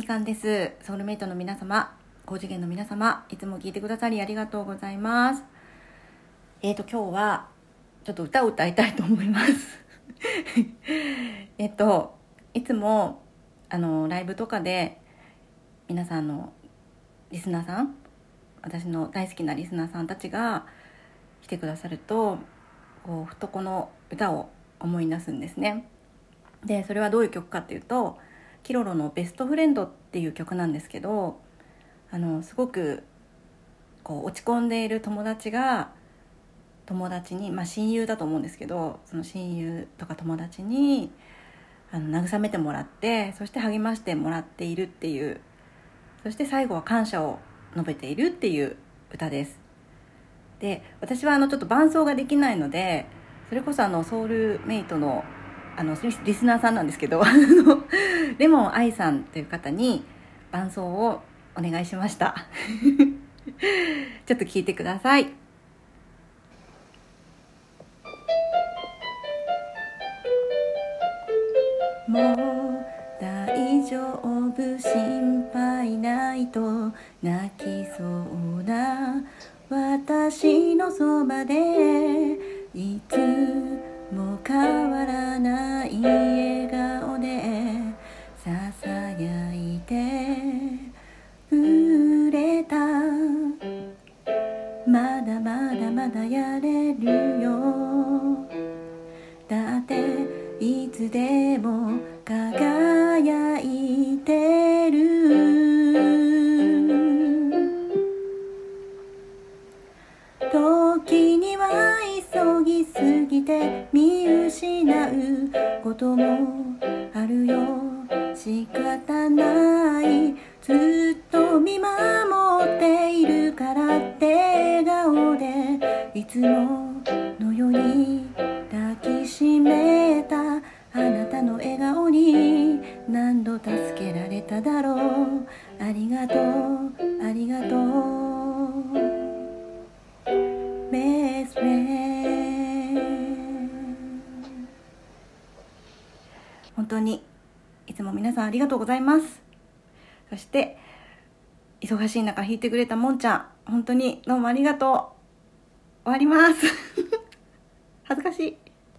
みかんです。ソウルメイトの皆様高次元の皆様いつも聞いてくださりありがとうございます。えーと今日はちょっと歌を歌いたいと思います。えっといつもあのライブとかで皆さんのリスナーさん私の大好きなリスナーさんたちが来てくださるとこうふとこの歌を思い出すんですね。でそれはどういう曲かっていうとキロロの「ベストフレンド」っていう曲なんですけどあのすごくこう落ち込んでいる友達が友達に、まあ、親友だと思うんですけどその親友とか友達にあの慰めてもらってそして励ましてもらっているっていうそして最後は感謝を述べているっていう歌です。で私はあのちょっと伴奏ができないのでそれこそあのソウルメイトのあのリスナーさんなんですけど レモン愛さんという方に伴奏をお願いしました。ちょっと聞いてください。もう大丈夫心配ないと泣きそうな私のそばでいつも変ささやいてくれた。まだまだまだやれるよ。だっていつでも輝いてる。時には急ぎすぎて見失うこともずっと見守っているからって笑顔でいつものように抱きしめたあなたの笑顔に何度助けられただろう。ありがとうありがとう。ベストフレン本当にいつも皆さんありがとうございます。そして忙しい中弾いてくれたもんちゃん本当にどうもありがとう。終わります。恥ずかしい。